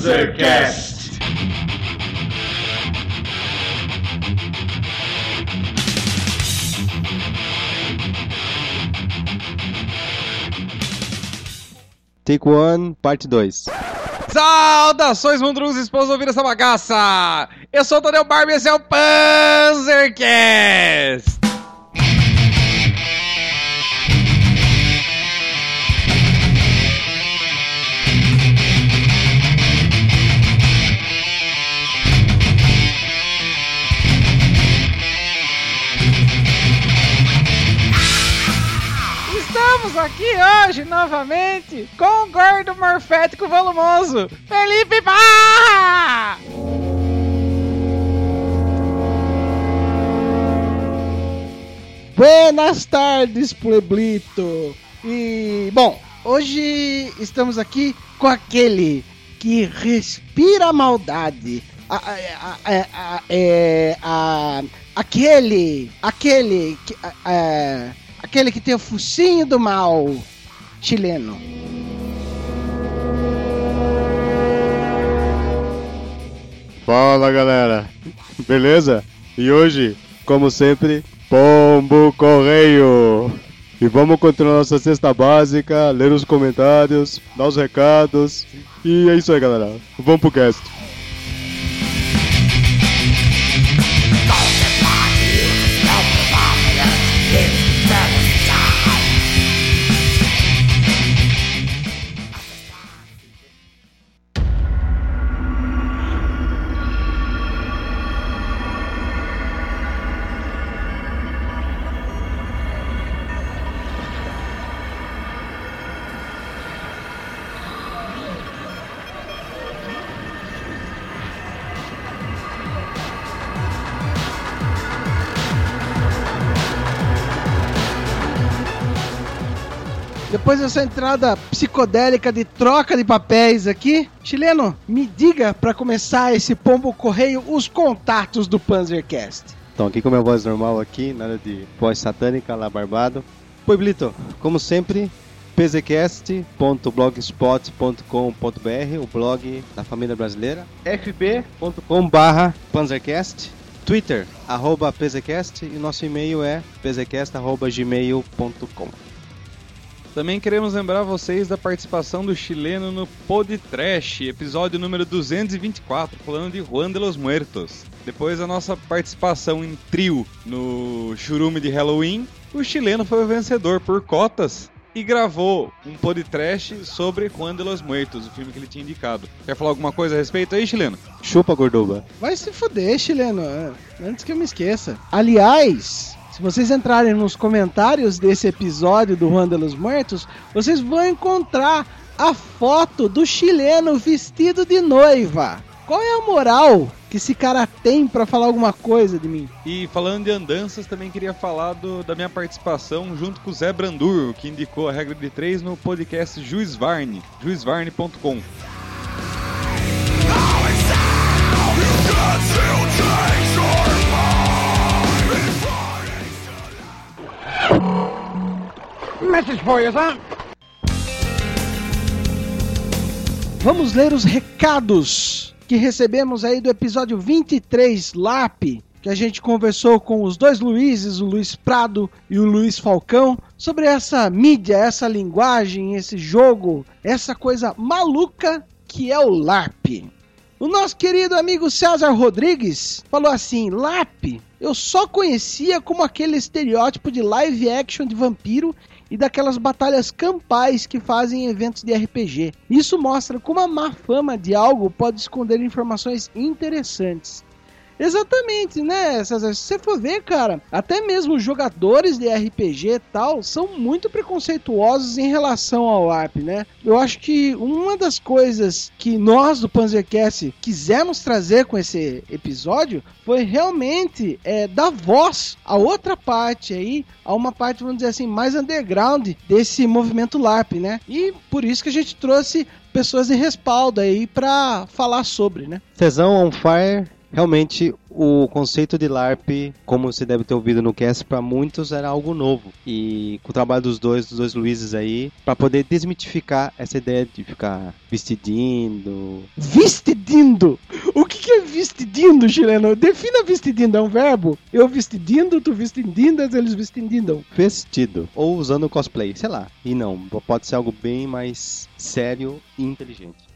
Panzercast. Take One, parte 2. Saudações, mundrus esposos ouvir essa bagaça! Eu sou o Tadeu Barbie e esse é o Panzercast! Estamos aqui hoje novamente com o gordo morfético volumoso, Felipe Barra! Buenas tardes, Pueblito! E, bom, hoje estamos aqui com aquele que respira maldade. A, a, a, é, aquele, aquele, que- aquele que tem o focinho do mal chileno. Fala galera, beleza? E hoje, como sempre, Pombo Correio! E vamos continuar nossa cesta básica, ler os comentários, dar os recados. E é isso aí galera, vamos pro cast. Depois dessa entrada psicodélica de troca de papéis aqui, chileno, me diga pra começar esse pombo correio os contatos do Panzercast. Então aqui com minha voz normal aqui, nada de voz satânica lá barbado. Pueblito, como sempre, pzcast.blogspot.com.br, o blog da família brasileira, fb.com barra panzercast, twitter, arroba pzcast e nosso e-mail é pzcast.gmail.com. Também queremos lembrar vocês da participação do chileno no Podtrash, episódio número 224, falando de Juan de los Muertos. Depois da nossa participação em trio no churume de Halloween, o chileno foi o vencedor por cotas e gravou um podcast sobre Juan de los Muertos, o filme que ele tinha indicado. Quer falar alguma coisa a respeito aí, chileno? Chupa gorduba. Vai se fuder, chileno, antes que eu me esqueça. Aliás, se vocês entrarem nos comentários desse episódio do Juan de los Muertos, vocês vão encontrar a foto do chileno vestido de noiva. Qual é a moral que esse cara tem pra falar alguma coisa de mim? E falando de andanças, também queria falar do- da minha participação junto com o Zé Brandur, que indicou a regra de três no podcast Juiz Varne, juizvarne.com. Vamos ler os recados que recebemos aí do episódio 23 LAP, que a gente conversou com os dois Luizes, o Luiz Prado e o Luiz Falcão, sobre essa mídia, essa linguagem, esse jogo, essa coisa maluca que é o LARP. O nosso querido amigo César Rodrigues falou assim: LARP, eu só conhecia como aquele estereótipo de live action de vampiro e daquelas batalhas campais que fazem em eventos de RPG. Isso mostra como a má fama de algo pode esconder informações interessantes. Exatamente, né, César? Se você for ver, cara, até mesmo jogadores de RPG e tal são muito preconceituosos em relação ao LARP, né? Eu acho que uma das coisas que nós do Panzercast quisemos trazer com esse episódio foi realmente é, dar voz a outra parte aí, a uma parte, vamos dizer assim, mais underground desse movimento LARP, né? E por isso que a gente trouxe pessoas de respaldo aí pra falar sobre, né? Cezão on fire Realmente, o conceito de LARP, como você deve ter ouvido no cast, para muitos era algo novo. E com o trabalho dos dois, dos dois Luizes aí, para poder desmitificar essa ideia de ficar vestidindo. Vestidindo? O que, que é vestidindo, chileno? Defina vestidindo, é um verbo? Eu vestidindo, tu vestidindas, eles vestidindam. Vestido. Ou usando cosplay, sei lá. E não, pode ser algo bem mais sério e inteligente.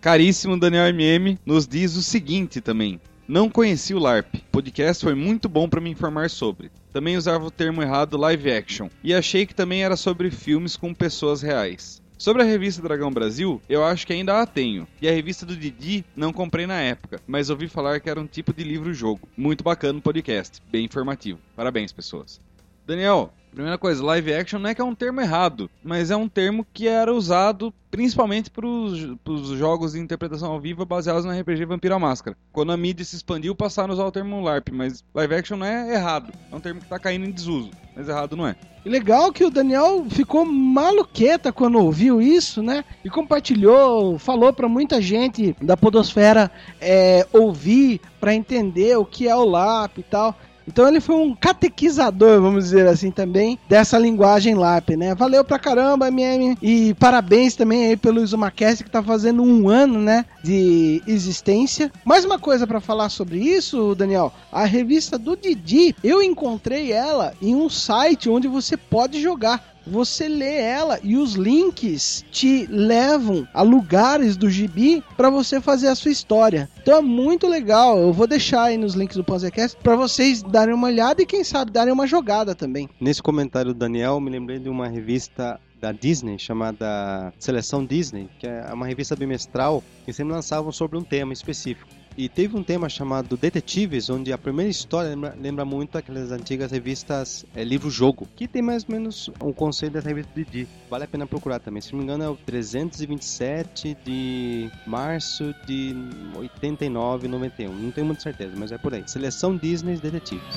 Caríssimo Daniel MM nos diz o seguinte também. Não conheci o LARP. O podcast foi muito bom para me informar sobre. Também usava o termo errado live action. E achei que também era sobre filmes com pessoas reais. Sobre a revista Dragão Brasil, eu acho que ainda a tenho. E a revista do Didi não comprei na época, mas ouvi falar que era um tipo de livro-jogo. Muito bacana o podcast, bem informativo. Parabéns, pessoas. Daniel, primeira coisa, live action não é que é um termo errado, mas é um termo que era usado principalmente para os jogos de interpretação ao vivo baseados no RPG Vampiro à Máscara. Quando a mídia se expandiu, passaram a usar o termo LARP, mas live action não é errado, é um termo que está caindo em desuso, mas errado não é. E legal que o Daniel ficou maluqueta quando ouviu isso, né? E compartilhou, falou para muita gente da podosfera é, ouvir para entender o que é o LARP e tal. Então ele foi um catequizador, vamos dizer assim, também, dessa linguagem LARP, né? Valeu pra caramba, MM. E parabéns também aí pelo Izumacast, que tá fazendo um ano, né, de existência. Mais uma coisa para falar sobre isso, Daniel. A revista do Didi, eu encontrei ela em um site onde você pode jogar você lê ela e os links te levam a lugares do gibi para você fazer a sua história. Então é muito legal. Eu vou deixar aí nos links do Panzercast para vocês darem uma olhada e quem sabe darem uma jogada também. Nesse comentário do Daniel, me lembrei de uma revista da Disney chamada Seleção Disney, que é uma revista bimestral que sempre lançavam sobre um tema específico. E teve um tema chamado Detetives, onde a primeira história lembra, lembra muito aquelas antigas revistas é, livro-jogo, que tem mais ou menos um conceito dessa revista Didi. Vale a pena procurar também. Se não me engano, é o 327 de março de 89, 91. Não tenho muita certeza, mas é por aí. Seleção Disney Detetives.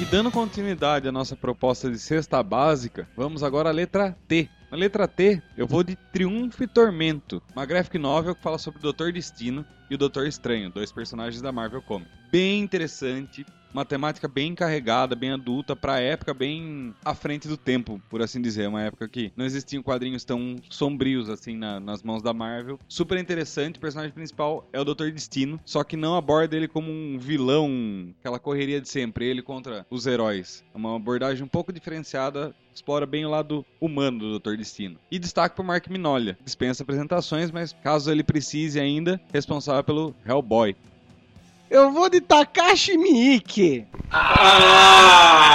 E dando continuidade à nossa proposta de cesta básica, vamos agora à letra T. Na letra T, eu vou de Triunfo e Tormento, uma graphic novel que fala sobre o Doutor Destino e o Doutor Estranho, dois personagens da Marvel Comics. Bem interessante, uma temática bem carregada, bem adulta, pra época bem à frente do tempo, por assim dizer. Uma época que não existiam quadrinhos tão sombrios assim na, nas mãos da Marvel. Super interessante, o personagem principal é o Doutor Destino, só que não aborda ele como um vilão, aquela correria de sempre, ele contra os heróis. É uma abordagem um pouco diferenciada explora bem o lado humano do Dr. Destino. E destaque para Mark Minolha, dispensa apresentações, mas caso ele precise ainda, responsável pelo Hellboy. Eu vou de Takashi Miike. Ah!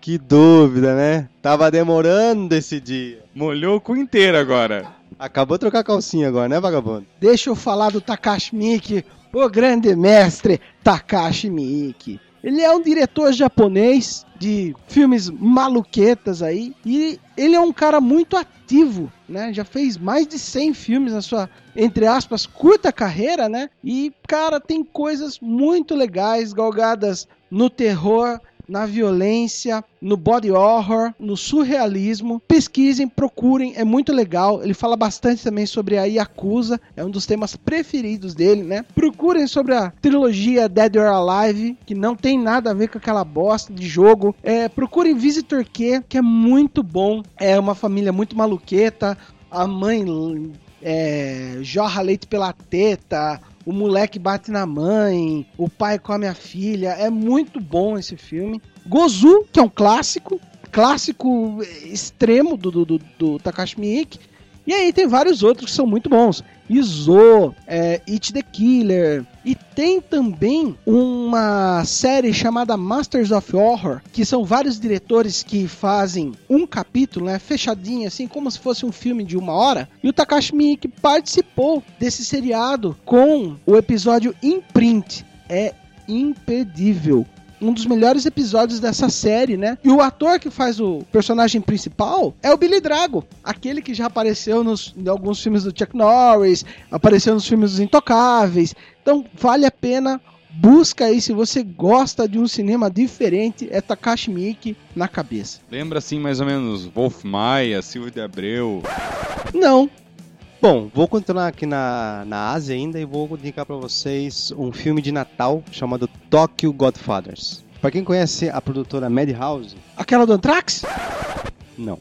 Que dúvida, né? Tava demorando esse dia. Molhou o cu inteiro agora. Acabou de trocar a calcinha agora, né, vagabundo? Deixa eu falar do Takashi Miike, o grande mestre Takashi Miike. Ele é um diretor japonês de filmes maluquetas aí e ele é um cara muito ativo, né? Já fez mais de 100 filmes na sua, entre aspas, curta carreira, né? E cara, tem coisas muito legais galgadas no terror na violência, no body horror, no surrealismo. Pesquisem, procurem, é muito legal. Ele fala bastante também sobre a Yakuza, é um dos temas preferidos dele, né? Procurem sobre a trilogia Dead or Alive, que não tem nada a ver com aquela bosta de jogo. É, procurem Visitor Q, que é muito bom. É uma família muito maluqueta. A mãe é, jorra leite pela teta, o moleque bate na mãe, o pai come a filha. É muito bom esse filme. Gozu, que é um clássico, clássico extremo do, do, do, do Takashi Miike. E aí tem vários outros que são muito bons. Izo, é, It the Killer. E tem também uma série chamada Masters of Horror, que são vários diretores que fazem um capítulo, né, fechadinho, assim, como se fosse um filme de uma hora. E o Takashi Miike participou desse seriado com o episódio Imprint. É impedível um dos melhores episódios dessa série, né? E o ator que faz o personagem principal é o Billy Drago, aquele que já apareceu nos, em alguns filmes do Chuck Norris, apareceu nos filmes dos Intocáveis. Então vale a pena busca aí se você gosta de um cinema diferente, é Takashi Miike na cabeça. Lembra assim mais ou menos Wolf Maia, Silvio de Abreu? Não. Bom, vou continuar aqui na, na Ásia ainda e vou indicar para vocês um filme de Natal chamado Tokyo Godfathers. Para quem conhece a produtora Madhouse, Aquela do Anthrax? não.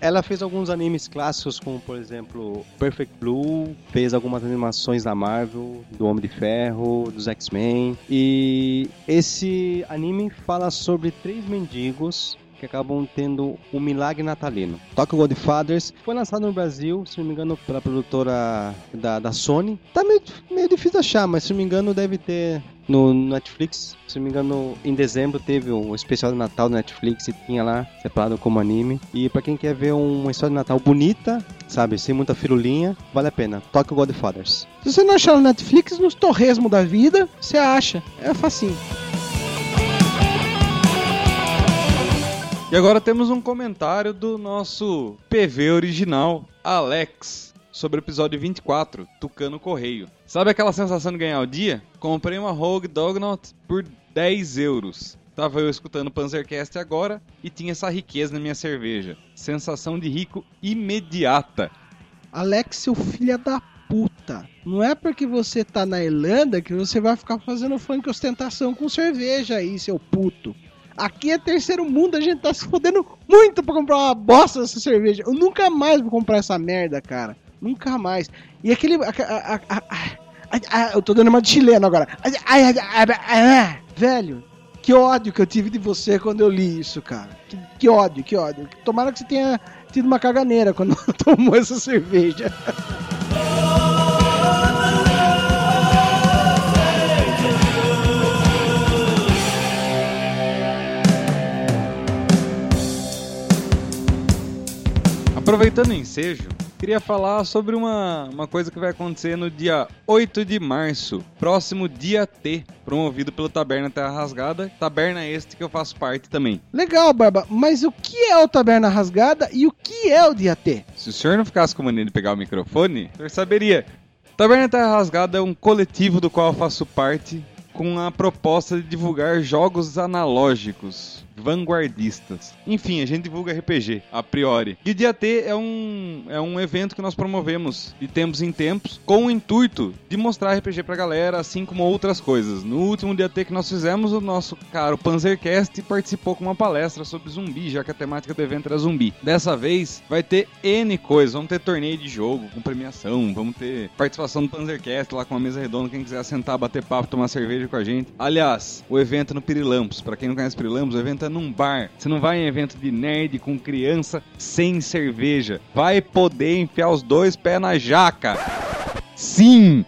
Ela fez alguns animes clássicos, como por exemplo Perfect Blue, fez algumas animações da Marvel, do Homem de Ferro, dos X-Men. E esse anime fala sobre três mendigos que acabam tendo um milagre natalino. Tokyo Godfathers foi lançado no Brasil, se não me engano, pela produtora da, da Sony. Tá meio, meio difícil achar, mas se não me engano deve ter no Netflix. Se não me engano, em dezembro teve um especial de Natal do Netflix e tinha lá separado como anime. E pra quem quer ver uma história de Natal bonita, sabe, sem muita firulinha, vale a pena. Tokyo Godfathers. Se você não achar no Netflix, nos torresmos da vida, você acha. É facinho. E agora temos um comentário do nosso PV original, Alex, sobre o episódio 24, Tucano Correio. Sabe aquela sensação de ganhar o dia? Comprei uma Rogue Dognot por 10 euros. Tava eu escutando Panzercast agora e tinha essa riqueza na minha cerveja. Sensação de rico imediata. Alex, seu filho da puta. Não é porque você tá na Irlanda que você vai ficar fazendo funk ostentação com cerveja aí, seu puto. Aqui é terceiro mundo, a gente tá se fodendo muito pra comprar uma bosta dessa cerveja. Eu nunca mais vou comprar essa merda, cara. Nunca mais. E aquele. a- a- a- eu tô dando uma de chileno agora. Velho, que ódio que eu tive de você quando eu li isso, cara. Que, que ódio, que ódio. Tomara que você tenha tido uma caganeira quando tomou essa cerveja. Aproveitando o ensejo, queria falar sobre uma, uma coisa que vai acontecer no dia 8 de março, próximo dia T, promovido pelo Taberna Terra Rasgada, taberna este que eu faço parte também. Legal, Barba, mas o que é o Taberna Rasgada e o que é o Dia T? Se o senhor não ficasse com mania de pegar o microfone, o senhor saberia. Taberna Terra Rasgada é um coletivo do qual eu faço parte com a proposta de divulgar jogos analógicos, vanguardistas. Enfim, a gente divulga RPG, a priori. E o Dia T é um, é um evento que nós promovemos de tempos em tempos com o intuito de mostrar RPG pra galera, assim como outras coisas. No último Dia T que nós fizemos, o nosso caro Panzercast participou com uma palestra sobre zumbi, já que a temática do evento era zumbi. Dessa vez vai ter N coisas, vamos ter torneio de jogo com premiação, vamos ter participação do Panzercast lá com uma mesa redonda, quem quiser sentar, bater papo, tomar cerveja com a gente. Aliás, o evento no Pirilampos, pra quem não conhece Pirilampos, o evento num bar. Você não vai em evento de nerd com criança sem cerveja. Vai poder enfiar os dois pés na jaca. Sim!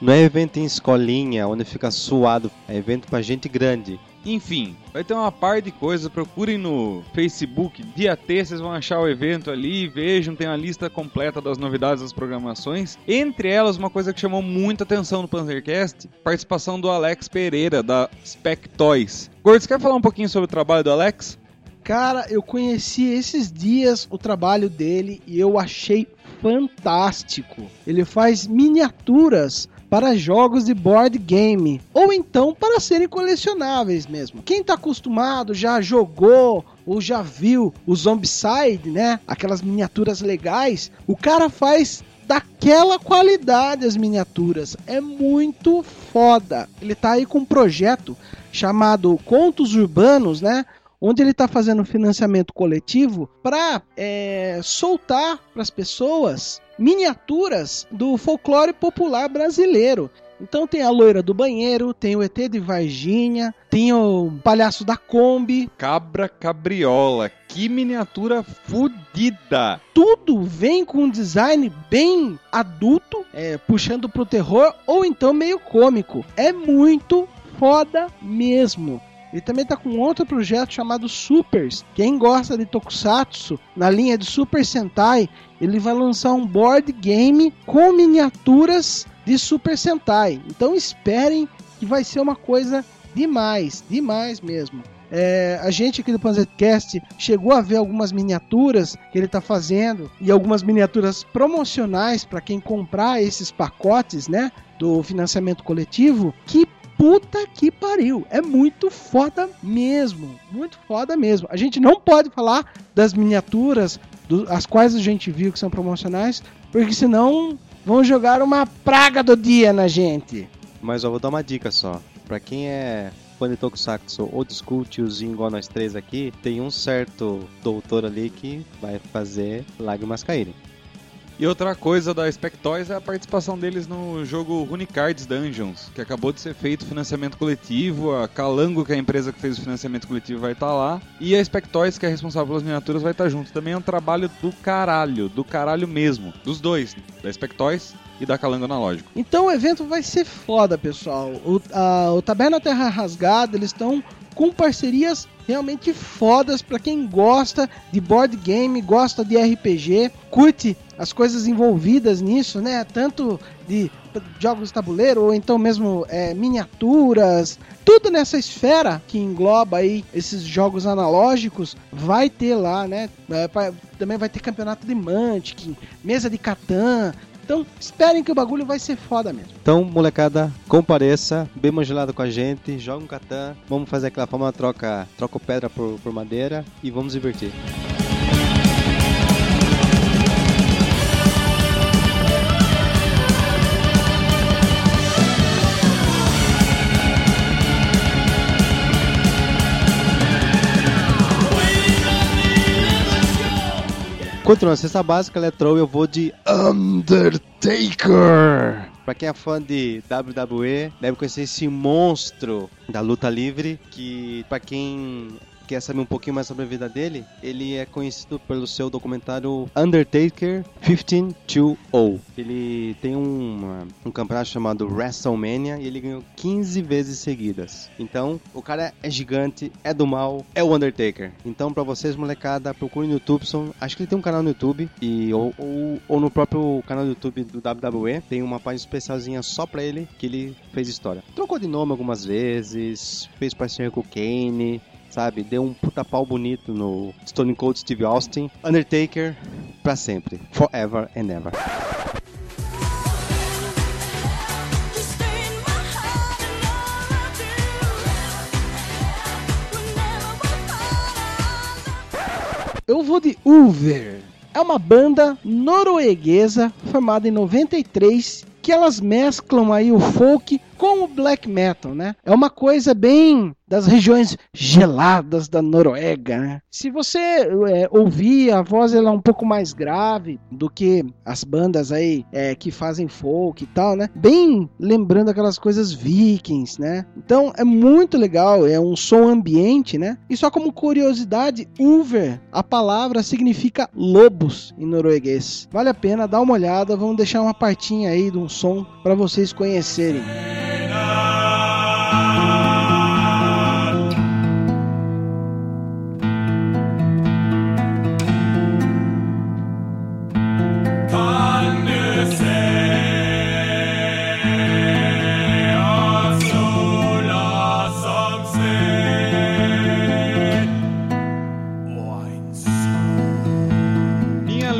Não é evento em escolinha, onde fica suado. É evento pra gente grande. Enfim, vai ter uma par de coisas. Procurem no Facebook, dia T, vocês vão achar o evento ali. Vejam, tem uma lista completa das novidades das programações. Entre elas, uma coisa que chamou muita atenção no Panzercast: participação do Alex Pereira, da Spec Toys. Gordo, você quer falar um pouquinho sobre o trabalho do Alex? Cara, eu conheci esses dias o trabalho dele e eu achei fantástico. Ele faz miniaturas para jogos de board game ou então para serem colecionáveis mesmo. Quem tá acostumado já jogou ou já viu o Zombicide, né? Aquelas miniaturas legais, o cara faz daquela qualidade as miniaturas. É muito foda. Ele tá aí com um projeto chamado Contos Urbanos, né? Onde ele está fazendo financiamento coletivo para soltar para as pessoas miniaturas do folclore popular brasileiro. Então tem a loira do banheiro, tem o ET de Varginha, tem o palhaço da Kombi. Cabra Cabriola. Que miniatura fodida! Tudo vem com um design bem adulto, é, puxando pro terror ou então meio cômico. É muito foda mesmo. Ele também tá com outro projeto chamado Supers. Quem gosta de Tokusatsu, na linha de Super Sentai, ele vai lançar um board game com miniaturas de Super Sentai. Então esperem que vai ser uma coisa demais, demais mesmo. É, a gente aqui do Panzercast chegou a ver algumas miniaturas que ele está fazendo e algumas miniaturas promocionais para quem comprar esses pacotes, né, do financiamento coletivo. Que puta que pariu. É muito foda mesmo. Muito foda mesmo. A gente não pode falar das miniaturas do- as quais a gente viu que são promocionais, porque senão vão jogar uma praga do dia na gente. Mas eu vou dar uma dica só. Pra quem é fã de Tokusatsu old school, tiozinho igual nós três aqui, tem um certo doutor ali que vai fazer lágrimas caírem. E outra coisa da Spectoys é a participação deles no jogo Runicards Dungeons, que acabou de ser feito financiamento coletivo, a Calango, que é a empresa que fez o financiamento coletivo, vai estar lá, e a Spectoys, que é responsável pelas miniaturas, vai estar junto. Também é um trabalho do caralho, do caralho mesmo, dos dois, da Spectoys e da Calango Analógico. Então o evento vai ser foda, pessoal. O, a, o Taberna Terra Rasgada, eles estão com parcerias realmente fodas para quem gosta de board game, gosta de RPG, curte as coisas envolvidas nisso, né? Tanto de jogos de tabuleiro ou então mesmo é, miniaturas, tudo nessa esfera que engloba aí esses jogos analógicos vai ter lá, né? É, também vai ter campeonato de Mantic, mesa de Catan. Então, esperem que o bagulho vai ser foda mesmo. Então, molecada, compareça, beba um gelado com a gente, joga um Catan, vamos fazer aquela forma troca, troca pedra por, por madeira e vamos divertir. Continuando a cesta básica, Letrou, eu vou de Undertaker. Pra quem é fã de WWE, deve conhecer esse monstro da luta livre, que pra quem quer saber um pouquinho mais sobre a vida dele, ele é conhecido pelo seu documentário Undertaker 1520. Ele tem um, um campeonato chamado WrestleMania e ele ganhou 15 vezes seguidas. Então, o cara é gigante, é do mal, é o Undertaker. Então, pra vocês, molecada, procure no YouTube. São, acho que ele tem um canal no YouTube e, ou, ou, ou no próprio canal do YouTube do WWE. Tem uma página especialzinha só pra ele que ele fez história. Trocou de nome algumas vezes, fez parceria com o Kane, sabe? Deu um puta pau bonito no Stone Cold Steve Austin. Undertaker pra sempre. Forever and ever. Eu vou de Ulver. É uma banda norueguesa formada em 93 que elas mesclam aí o folk com o black metal, né? É uma coisa bem das regiões geladas da Noruega, né? Se você é, ouvir, a voz ela é um pouco mais grave do que as bandas aí é, que fazem folk e tal, né? Bem lembrando aquelas coisas vikings, né? Então é muito legal, é um som ambiente, né? E só como curiosidade, Ulver, a palavra significa lobos em norueguês. Vale a pena dar uma olhada, vamos deixar uma partinha aí de um som para vocês conhecerem.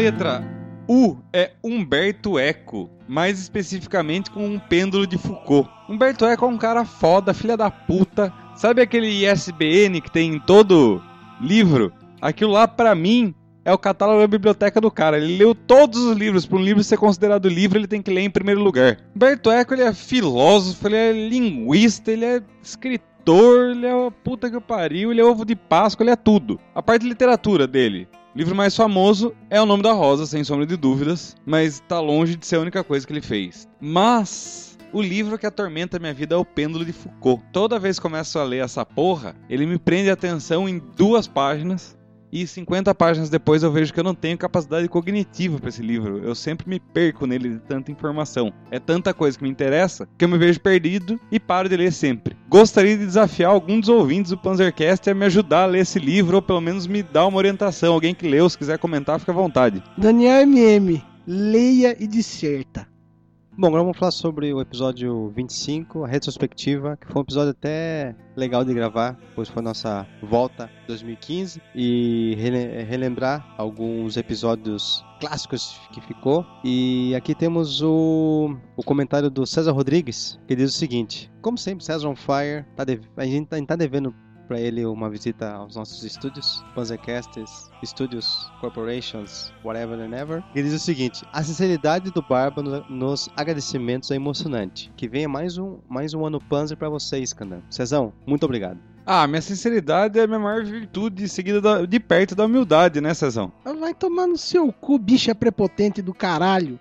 Letra U é Humberto Eco, mais especificamente com um pêndulo de Foucault. Humberto Eco é um cara foda, filha da puta. Sabe aquele ISBN que tem em todo livro? Aquilo lá, pra mim, é o catálogo da biblioteca do cara. Ele leu todos os livros. Para um livro ser considerado livro, ele tem que ler em primeiro lugar. Humberto Eco, ele é filósofo, ele é linguista, ele é escritor, ele é uma puta que pariu, ele é ovo de Páscoa, ele é tudo. A parte de literatura dele, o livro mais famoso é O Nome da Rosa, sem sombra de dúvidas, mas tá longe de ser a única coisa que ele fez. Mas o livro que atormenta minha vida é O Pêndulo de Foucault. Toda vez que começo a ler essa porra, ele me prende a atenção em duas páginas. E 50 páginas depois eu vejo que eu não tenho capacidade cognitiva para esse livro. Eu sempre me perco nele de tanta informação. É tanta coisa que me interessa que eu me vejo perdido e paro de ler sempre. Gostaria de desafiar algum dos ouvintes do Panzercast a me ajudar a ler esse livro ou pelo menos me dar uma orientação. Alguém que leu, se quiser comentar, fica à vontade. Daniel MM, leia e disserta. Bom, agora vamos falar sobre o episódio 25, a retrospectiva, que foi um episódio até legal de gravar, pois foi a nossa volta 2015 e rele- relembrar alguns episódios clássicos que ficou. E aqui temos o, o comentário do César Rodrigues, que diz o seguinte: Como sempre, César on Fire, tá a gente tá, gente tá devendo para ele uma visita aos nossos estúdios, Panzercasts, Studios, Corporations, whatever and ever. Ele diz o seguinte: a sinceridade do Barba no- nos agradecimentos é emocionante. Que venha mais um, mais um ano Panzer para você, Scandan. Cezão, muito obrigado. Ah, minha sinceridade é a minha maior virtude, seguida da- de perto da humildade, né, Cezão? Vai tomar no seu cu, bicha prepotente do caralho.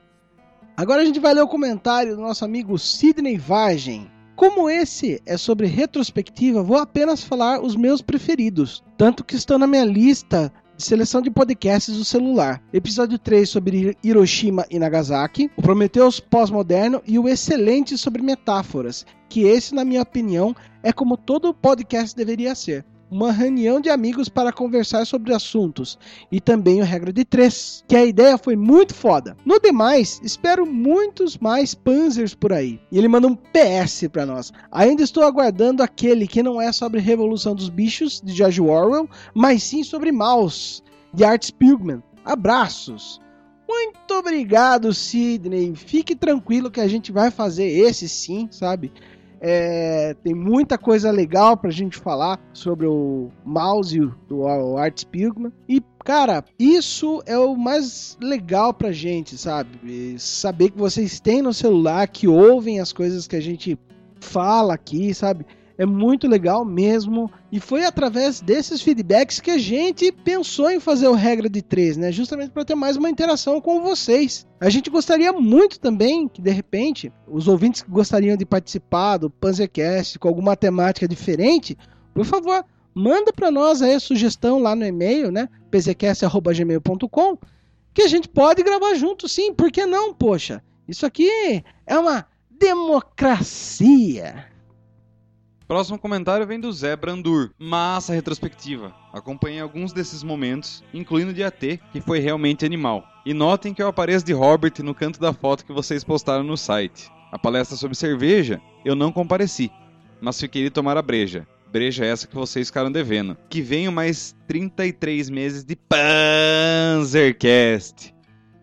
Agora a gente vai ler o comentário do nosso amigo Sidney Vargem. Como esse é sobre retrospectiva, vou apenas falar os meus preferidos, tanto que estão na minha lista de seleção de podcasts do celular. Episódio 3 sobre Hiroshima e Nagasaki, o Prometheus pós-moderno e o excelente sobre metáforas, que esse, na minha opinião, é como todo podcast deveria ser. Uma reunião de amigos para conversar sobre assuntos e também o Regra de 3, que a ideia foi muito foda. No demais, espero muitos mais Panzers por aí. E ele manda um PS pra nós. Ainda estou aguardando aquele que não é sobre Revolução dos Bichos, de George Orwell, mas sim sobre Mouse, de Art Spiegelman. Abraços! Muito obrigado, Sidney. Fique tranquilo que a gente vai fazer esse sim, sabe? É, tem muita coisa legal pra gente falar sobre o mouse do Art Spiegelman. E, cara, isso é o mais legal pra gente, sabe? Saber que vocês têm no celular, que ouvem as coisas que a gente fala aqui, sabe? É muito legal mesmo. E foi através desses feedbacks que a gente pensou em fazer o regra de três, né? Justamente para ter mais uma interação com vocês. A gente gostaria muito também que, de repente, os ouvintes que gostariam de participar do Panzercast com alguma temática diferente, por favor, manda para nós aí a sugestão lá no e-mail, né? pzcast.gmail.com que a gente pode gravar junto, sim. Por que não, poxa? Isso aqui é uma democracia. Próximo comentário vem do Zé Brandur. Massa retrospectiva. Acompanhei alguns desses momentos, incluindo o de AT, que foi realmente animal. E notem que eu apareço de Robert no canto da foto que vocês postaram no site. A palestra sobre cerveja, eu não compareci, mas fiquei de tomar a breja. Breja essa que vocês ficaram devendo. Que venham mais 33 meses de Panzercast.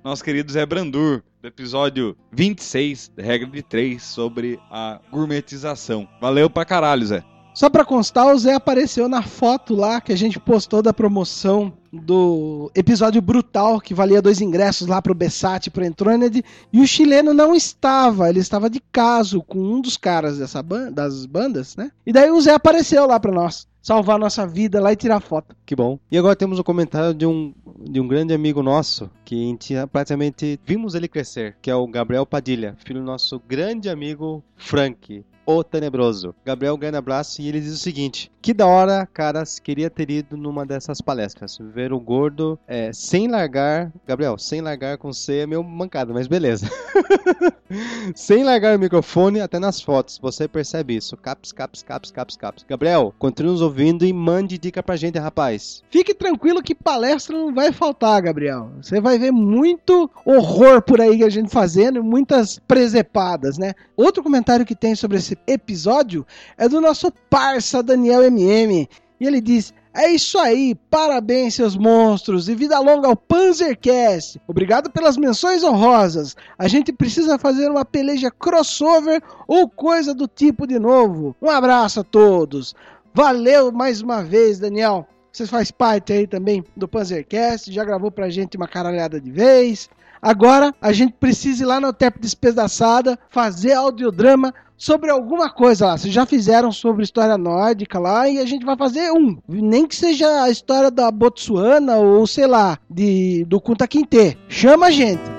Nosso querido Zé Brandur, do episódio 26, da regra de 3, sobre a gourmetização. Valeu pra caralho, Zé. Só pra constar, o Zé apareceu na foto lá que a gente postou da promoção do episódio brutal que valia dois ingressos lá pro Bessat e pro Entroned e o chileno não estava, ele estava de caso com um dos caras dessa ban das bandas, né? E daí o Zé apareceu lá pra nós, salvar nossa vida lá e tirar foto. Que bom. E agora temos um comentário de um, de um grande amigo nosso, que praticamente vimos ele crescer, que é o Gabriel Padilha, filho do nosso grande amigo Frank. O Tenebroso. Gabriel, um grande abraço. E ele diz o seguinte: Que da hora, caras, queria ter ido numa dessas palestras. Ver o gordo é, sem largar. Gabriel, sem largar com C é meio mancado, mas beleza. sem largar o microfone até nas fotos. Você percebe isso. Caps, caps, caps, caps, caps. Gabriel, continue nos ouvindo e mande dica pra gente, rapaz. Fique tranquilo que palestra não vai faltar, Gabriel. Você vai ver muito horror por aí que a gente fazendo muitas presepadas, né? Outro comentário que tem sobre esse episódio é do nosso parça Daniel MM. E ele diz: É isso aí, parabéns, seus monstros, e vida longa ao Panzercast. Obrigado pelas menções honrosas. A gente precisa fazer uma peleja crossover ou coisa do tipo de novo. Um abraço a todos. Valeu mais uma vez, Daniel. Você faz parte aí também do Panzercast, já gravou pra gente uma caralhada de vez. Agora a gente precisa ir lá no Tempo Despedaçada, fazer audiodrama sobre alguma coisa lá. Vocês já fizeram sobre história nórdica lá e a gente vai fazer um. Nem que seja a história da Botsuana ou sei lá, de, do Kunta Kinte. Chama a gente.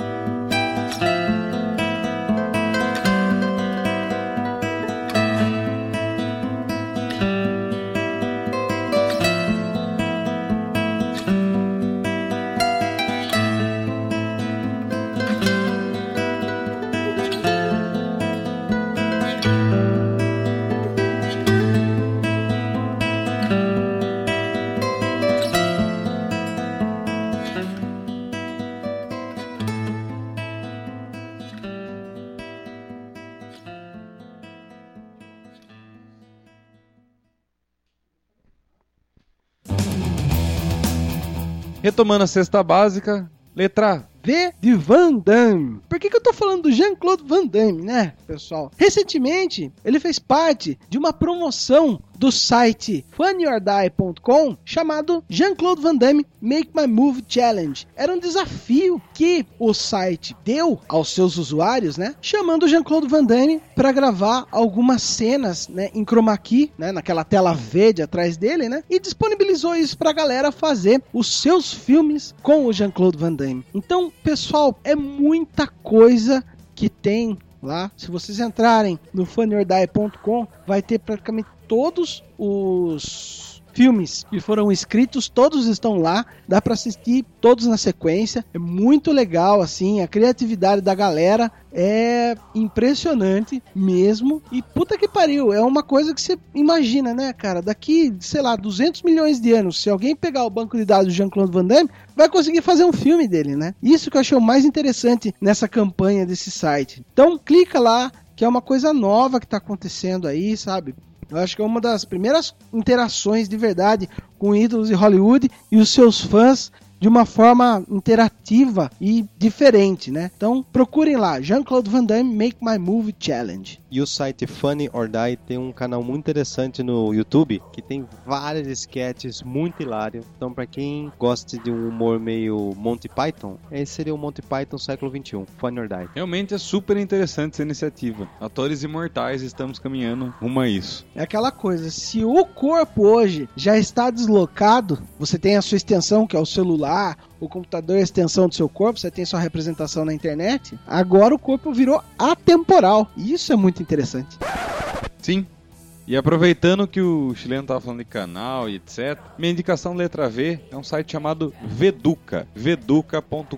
Retomando a cesta básica, letra V de Van Damme. Por que, que eu tô falando do Jean-Claude Van Damme, né, pessoal? Recentemente, ele fez parte de uma promoção do site funnyordie.com chamado Jean-Claude Van Damme Make My Move Challenge. Era um desafio que o site deu aos seus usuários, né? Chamando Jean-Claude Van Damme para gravar algumas cenas, né, em chroma key, né, naquela tela verde atrás dele, né? E disponibilizou isso pra galera fazer os seus filmes com o Jean-Claude Van Damme. Então, pessoal, é muita coisa que tem lá. Se vocês entrarem no funnyordie.com, vai ter praticamente todos os filmes que foram escritos, todos estão lá, dá pra assistir todos na sequência. É muito legal assim, a criatividade da galera é impressionante mesmo. E puta que pariu, é uma coisa que você imagina, né, cara? Daqui, sei lá, 200 milhões de anos, se alguém pegar o banco de dados do Jean-Claude Van Damme, vai conseguir fazer um filme dele, né? Isso que eu achei o mais interessante nessa campanha desse site. Então, clica lá, que é uma coisa nova que tá acontecendo aí, sabe? Eu acho que é uma das primeiras interações de verdade com ídolos de Hollywood e os seus fãs de uma forma interativa e diferente, né? Então procurem lá, Jean-Claude Van Damme Make My Movie Challenge. E o site Funny or Die tem um canal muito interessante no YouTube que tem várias sketches muito hilários. Então, pra quem gosta de um humor meio Monty Python, esse seria o Monty Python século XXI, Funny or Die. Realmente é super interessante essa iniciativa. Atores imortais estamos caminhando rumo a isso. É aquela coisa, se o corpo hoje já está deslocado, você tem a sua extensão, que é o celular, o computador é a extensão do seu corpo, você tem sua representação na internet, agora o corpo virou atemporal. Isso é muito interessante. Sim. E aproveitando que o chileno tava falando de canal e etc, minha indicação letra V é um site chamado Veduca, veduca.com.br.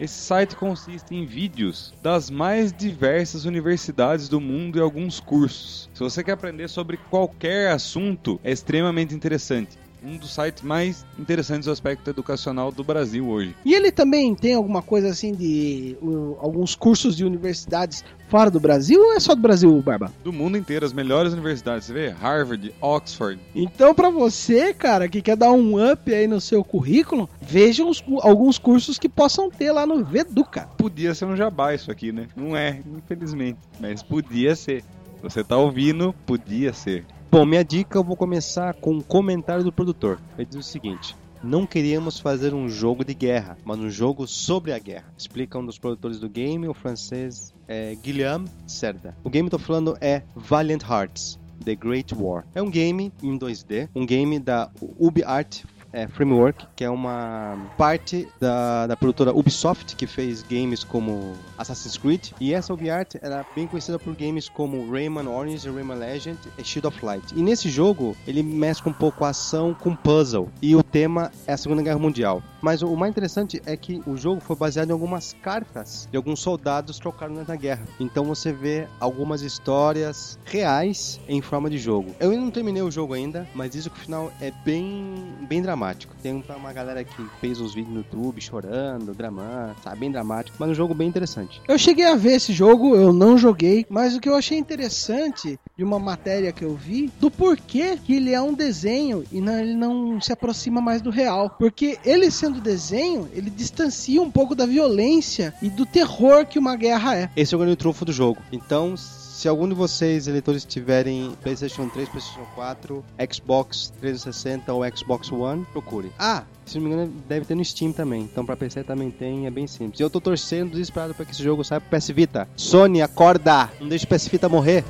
Esse site consiste em vídeos das mais diversas universidades do mundo e alguns cursos. Se você quer aprender sobre qualquer assunto, é extremamente interessante. Um dos sites mais interessantes do aspecto educacional do Brasil hoje. E ele também tem alguma coisa assim de alguns cursos de universidades fora do Brasil ou é só do Brasil, Barba? Do mundo inteiro, as melhores universidades. Você vê Harvard, Oxford. Então, pra você, cara, que quer dar um up aí no seu currículo, veja cu- alguns cursos que possam ter lá no Veduca. Podia ser um jabá isso aqui, né? Não é, infelizmente. Mas podia ser. Você tá ouvindo, podia ser. Bom, minha dica eu vou começar com um comentário do produtor. Ele diz o seguinte: Não queríamos fazer um jogo de guerra, mas um jogo sobre a guerra. Explica um dos produtores do game, o francês é, Guillaume Cerda. O game que eu tô falando é Valiant Hearts. The Great War. É um game em 2D, um game da UbiArt é, Framework, que é uma parte da, da produtora Ubisoft, que fez games como Assassin's Creed. E essa UbiArt era bem conhecida por games como Rayman Orange, Rayman Legend e Shield of Light. E nesse jogo, ele mescla um pouco a ação com puzzle. E o tema é a Segunda Guerra Mundial. Mas o mais interessante é que o jogo foi baseado em algumas cartas de alguns soldados trocados na guerra. Então você vê algumas histórias reais em forma de jogo. Eu ainda não terminei o jogo ainda, mas isso que o final é bem, bem dramático. Tem uma- uma galera que fez uns vídeos no YouTube chorando, dramando, sabe? Bem dramático, mas um jogo bem interessante. Eu cheguei a ver esse jogo, eu não joguei, mas o que eu achei interessante de uma matéria que eu vi, do porquê que ele é um desenho e não, ele não se aproxima mais do real. Porque ele sendo desenho, ele distancia um pouco da violência e do terror que uma guerra é. Esse é o grande trunfo do jogo. Então, se algum de vocês, eleitores, tiverem PlayStation 3, PlayStation 4, Xbox 360 ou Xbox One, procure. Ah, se não me engano, deve ter no Steam também. Então, pra PC também tem, é bem simples. E eu tô torcendo desesperado pra que esse jogo saia pro PS Vita. Sony, acorda! Não deixe o PS Vita morrer.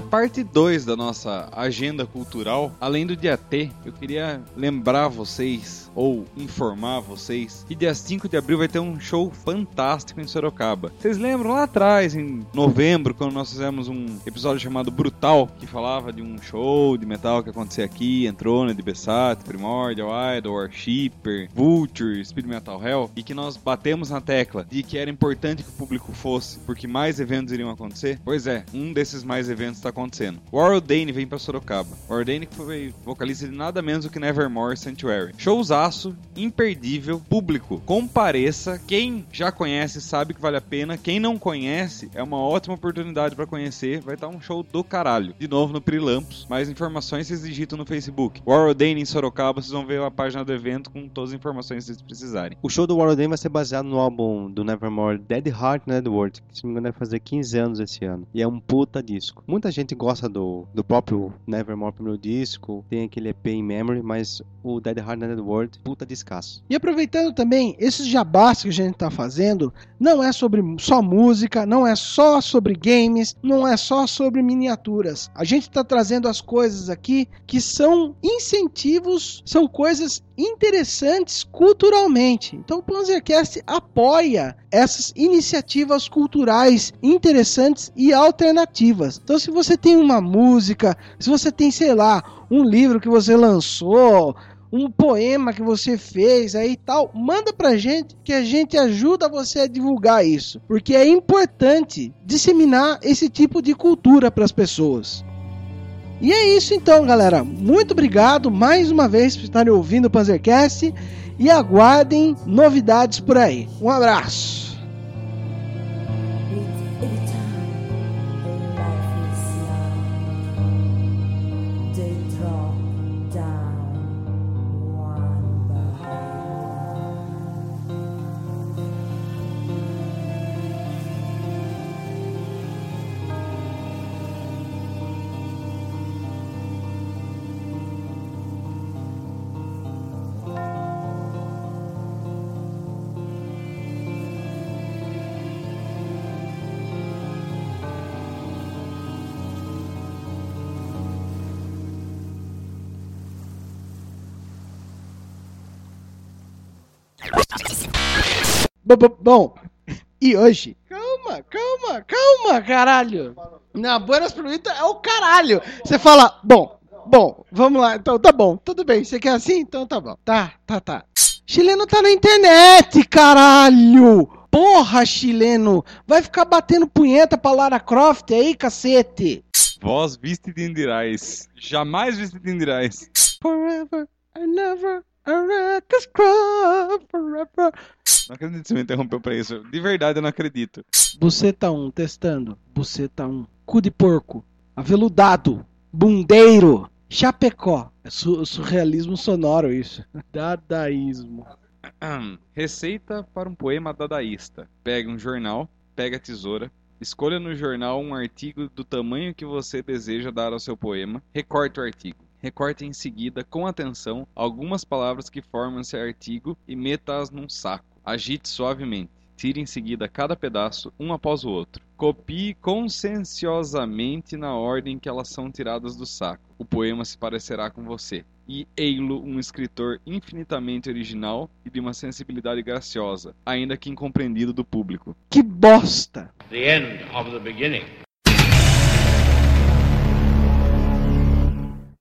Na parte 2 da nossa agenda cultural, além do dia T, eu queria lembrar vocês, ou informar vocês, que dia 5 de abril vai ter um show fantástico em Sorocaba. Vocês lembram lá atrás, em novembro, quando nós fizemos um episódio chamado Brutal, que falava de um show de metal que acontecia aqui, Entrona, de Bessat, Primordial, Idol, Worshipper, Vulture, Speed Metal Hell, e que nós batemos na tecla de que era importante que o público fosse, porque mais eventos iriam acontecer? Pois é, um desses mais eventos está acontecendo. Warren Dane vem pra Sorocaba. Warren Dane foi vocalista de nada menos do que Nevermore Sanctuary. Showzaço, imperdível, público. Compareça. Quem já conhece sabe que vale a pena. Quem não conhece, é uma ótima oportunidade pra conhecer. Vai estar um show do caralho. De novo no Prilampos. Mais informações vocês digitam no Facebook. Warren Dane em Sorocaba, vocês vão ver a página do evento com todas as informações que vocês precisarem. O show do Warren Dane vai ser baseado no álbum do Nevermore Dead Heart Network, que se não me engano vai fazer 15 anos esse ano. E é um puta disco. Muita gente gosta do, do próprio Nevermore primeiro disco, tem aquele EP in memory, mas o Dead Heart Network, puta descasso. E aproveitando também, esses jabás que a gente tá fazendo, não é sobre só música, não é só sobre games, não é só sobre miniaturas. A gente tá trazendo as coisas aqui que são incentivos, são coisas interessantes culturalmente. Então o Panzercast apoia essas iniciativas culturais interessantes e alternativas. Então se você tem uma música, se você tem, sei lá, um livro que você lançou, um poema que você fez aí tal, manda pra gente que a gente ajuda você a divulgar isso, porque é importante disseminar esse tipo de cultura para as pessoas. E é isso então, galera. Muito obrigado mais uma vez por estarem ouvindo o Panzercast e aguardem novidades por aí. Um abraço. Bom, e hoje? Calma, calma, calma, caralho. Na Buenas Pluita é o caralho. Você fala, bom, bom, vamos lá, então tá bom, tudo bem. Você quer assim? Então tá bom. Tá, tá, tá. Chileno tá na internet, caralho! Porra, chileno! Vai ficar batendo punheta pra Lara Croft aí, cacete! Voz vestida em dirais. Jamais vestida em dirais. Forever and never, a reckless cry forever. Não acredito que você me interrompeu pra isso. De verdade, eu não acredito. Buceta 1, testando. Buceta 1. Cu de porco. Aveludado. Bundeiro. Chapecó. É su- surrealismo sonoro isso. Dadaísmo. Receita para um poema dadaísta. Pega um jornal, pega a tesoura, escolha no jornal um artigo do tamanho que você deseja dar ao seu poema, recorte o artigo. Recorte em seguida, com atenção, algumas palavras que formam esse artigo e meta-as num saco. Agite suavemente. Tire em seguida cada pedaço, um após o outro. Copie conscienciosamente na ordem que elas são tiradas do saco. O poema se parecerá com você. E ei-lo um escritor infinitamente original e de uma sensibilidade graciosa, ainda que incompreendido do público. Que bosta! the end of the beginning.